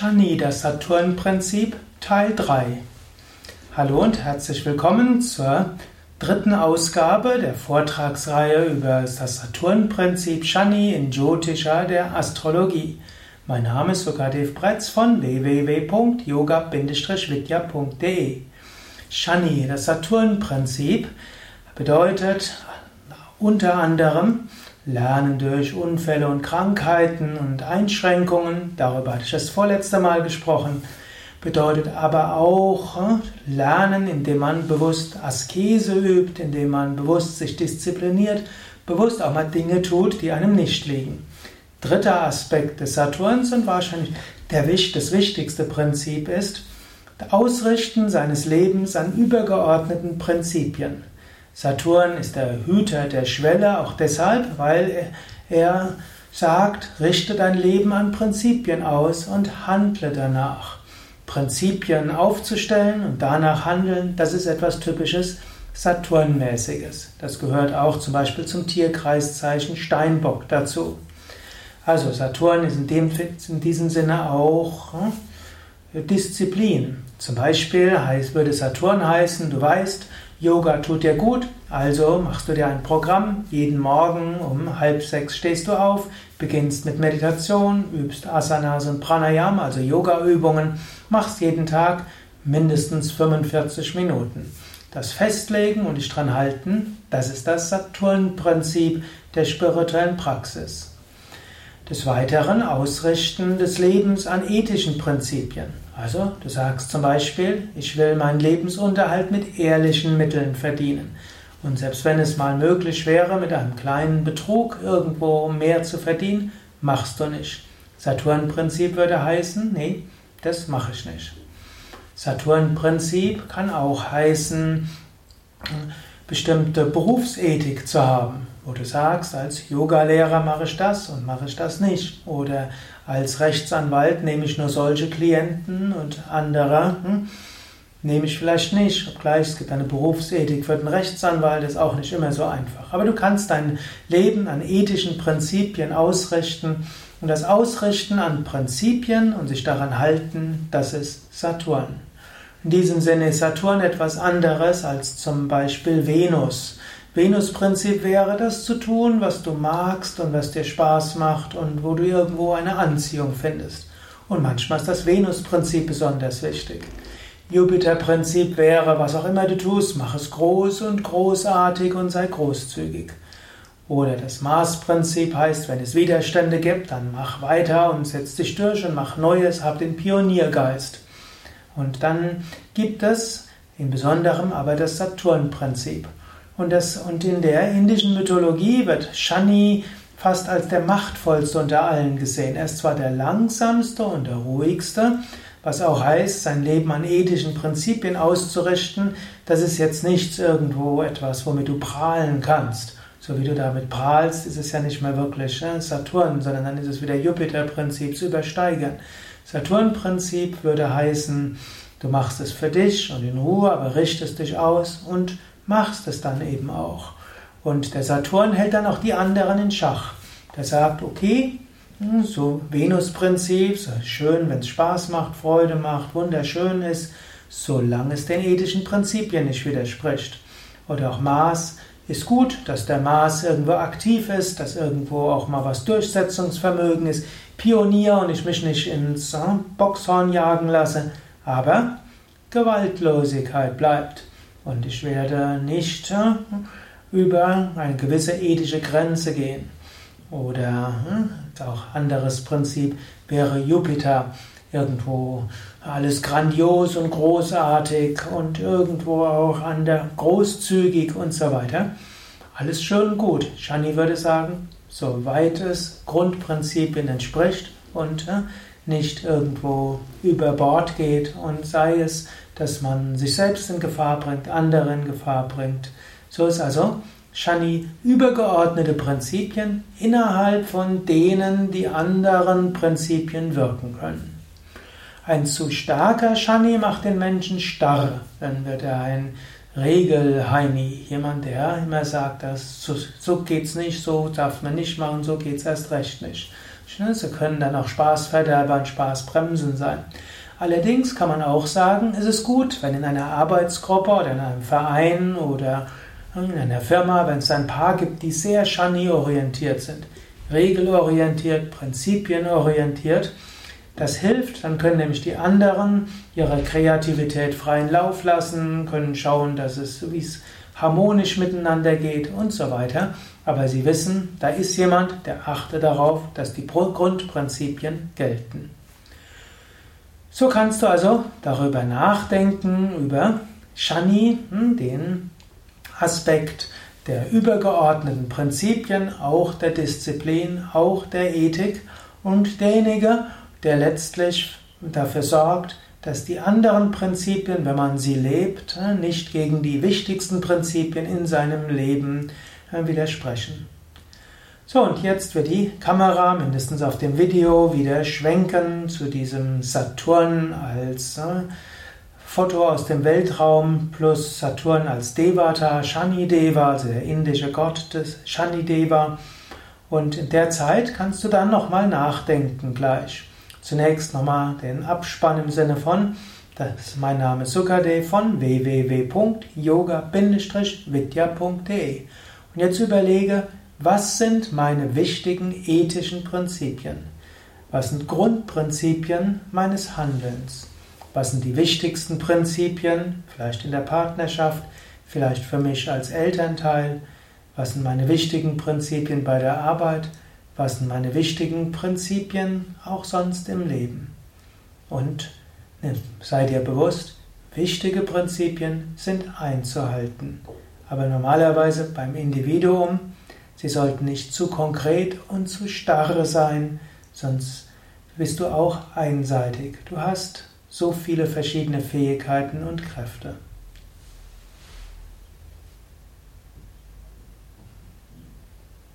Shani, das Saturn-Prinzip, Teil 3. Hallo und herzlich willkommen zur dritten Ausgabe der Vortragsreihe über das Saturn-Prinzip Shani in Jyotisha der Astrologie. Mein Name ist Sukadev Bretz von www.yoga-vidya.de. Shani, das Saturn-Prinzip, bedeutet unter anderem, Lernen durch Unfälle und Krankheiten und Einschränkungen, darüber hatte ich das vorletzte Mal gesprochen, bedeutet aber auch hm, Lernen, indem man bewusst Askese übt, indem man bewusst sich diszipliniert, bewusst auch mal Dinge tut, die einem nicht liegen. Dritter Aspekt des Saturns und wahrscheinlich der, das wichtigste Prinzip ist, Ausrichten seines Lebens an übergeordneten Prinzipien. Saturn ist der Hüter der Schwelle, auch deshalb, weil er sagt, richte dein Leben an Prinzipien aus und handle danach. Prinzipien aufzustellen und danach handeln, das ist etwas typisches Saturnmäßiges. Das gehört auch zum Beispiel zum Tierkreiszeichen Steinbock dazu. Also Saturn ist in, dem, in diesem Sinne auch hm, Disziplin. Zum Beispiel heißt, würde Saturn heißen, du weißt, Yoga tut dir gut, also machst du dir ein Programm. Jeden Morgen um halb sechs stehst du auf, beginnst mit Meditation, übst Asanas und Pranayama, also Yoga-Übungen, machst jeden Tag mindestens 45 Minuten. Das Festlegen und dich dran halten, das ist das Saturn-Prinzip der spirituellen Praxis. Des Weiteren Ausrichten des Lebens an ethischen Prinzipien. Also, du sagst zum Beispiel, ich will meinen Lebensunterhalt mit ehrlichen Mitteln verdienen. Und selbst wenn es mal möglich wäre, mit einem kleinen Betrug irgendwo mehr zu verdienen, machst du nicht. Saturn-Prinzip würde heißen, nee, das mache ich nicht. Saturn-Prinzip kann auch heißen, bestimmte Berufsethik zu haben, wo du sagst, als Yogalehrer mache ich das und mache ich das nicht. Oder als Rechtsanwalt nehme ich nur solche Klienten und andere hm, nehme ich vielleicht nicht. Obgleich es gibt eine Berufsethik für den Rechtsanwalt, ist auch nicht immer so einfach. Aber du kannst dein Leben an ethischen Prinzipien ausrichten und das Ausrichten an Prinzipien und sich daran halten, das ist Saturn. In diesem Sinne ist Saturn etwas anderes als zum Beispiel Venus. Venus-Prinzip wäre das zu tun, was du magst und was dir Spaß macht und wo du irgendwo eine Anziehung findest. Und manchmal ist das Venus-Prinzip besonders wichtig. Jupiter-Prinzip wäre, was auch immer du tust, mach es groß und großartig und sei großzügig. Oder das Mars-Prinzip heißt, wenn es Widerstände gibt, dann mach weiter und setz dich durch und mach Neues, hab den Pioniergeist. Und dann gibt es in besonderem aber das Saturn-Prinzip. Und, und in der indischen Mythologie wird Shani fast als der machtvollste unter allen gesehen. Er ist zwar der langsamste und der ruhigste, was auch heißt, sein Leben an ethischen Prinzipien auszurichten, das ist jetzt nicht irgendwo etwas, womit du prahlen kannst. So wie du damit prahlst, ist es ja nicht mehr wirklich ne, Saturn, sondern dann ist es wieder Jupiter-Prinzip zu übersteigern. Saturn-Prinzip würde heißen, du machst es für dich und in Ruhe, aber richtest dich aus und machst es dann eben auch. Und der Saturn hält dann auch die anderen in Schach. Der sagt, okay, hm, so Venus-Prinzip, so schön, wenn es Spaß macht, Freude macht, wunderschön ist, solange es den ethischen Prinzipien nicht widerspricht. Oder auch Mars, ist gut, dass der Mars irgendwo aktiv ist, dass irgendwo auch mal was Durchsetzungsvermögen ist, Pionier und ich mich nicht ins Boxhorn jagen lasse, aber Gewaltlosigkeit bleibt. Und ich werde nicht über eine gewisse ethische Grenze gehen. Oder hm, auch anderes Prinzip wäre Jupiter irgendwo alles grandios und großartig und irgendwo auch an der großzügig und so weiter. Alles schön und gut. Shani würde sagen, soweit es Grundprinzipien entspricht und äh, nicht irgendwo über Bord geht und sei es, dass man sich selbst in Gefahr bringt, andere in Gefahr bringt. So ist also Shani übergeordnete Prinzipien innerhalb von denen die anderen Prinzipien wirken können. Ein zu starker Shani macht den Menschen starr. Dann wird er ein Regelheini, jemand, der immer sagt, das, so, so geht's nicht, so darf man nicht machen, so geht's erst recht nicht. Sie können dann auch Spaßverderber und Spaßbremsen sein. Allerdings kann man auch sagen, es ist gut, wenn in einer Arbeitsgruppe oder in einem Verein oder in einer Firma, wenn es ein paar gibt, die sehr Shani-orientiert sind, regelorientiert, prinzipienorientiert, das hilft, dann können nämlich die anderen ihre Kreativität freien Lauf lassen, können schauen, dass es, wie es harmonisch miteinander geht und so weiter. Aber sie wissen, da ist jemand, der achtet darauf, dass die Grundprinzipien gelten. So kannst du also darüber nachdenken, über Shani, hm, den Aspekt der übergeordneten Prinzipien, auch der Disziplin, auch der Ethik und derjenige, der letztlich dafür sorgt, dass die anderen Prinzipien, wenn man sie lebt, nicht gegen die wichtigsten Prinzipien in seinem Leben widersprechen. So, und jetzt wird die Kamera mindestens auf dem Video wieder schwenken zu diesem Saturn als äh, Foto aus dem Weltraum plus Saturn als Devata, Shani Deva, also der indische Gott des Shani Deva. Und in der Zeit kannst du dann nochmal nachdenken gleich. Zunächst nochmal den Abspann im Sinne von, das ist mein Name Sukadev von www.yoga-vidya.de. Und jetzt überlege, was sind meine wichtigen ethischen Prinzipien? Was sind Grundprinzipien meines Handelns? Was sind die wichtigsten Prinzipien, vielleicht in der Partnerschaft, vielleicht für mich als Elternteil? Was sind meine wichtigen Prinzipien bei der Arbeit? Was sind meine wichtigen Prinzipien auch sonst im Leben? Und ne, sei dir bewusst, wichtige Prinzipien sind einzuhalten. Aber normalerweise beim Individuum, sie sollten nicht zu konkret und zu starre sein, sonst bist du auch einseitig. Du hast so viele verschiedene Fähigkeiten und Kräfte.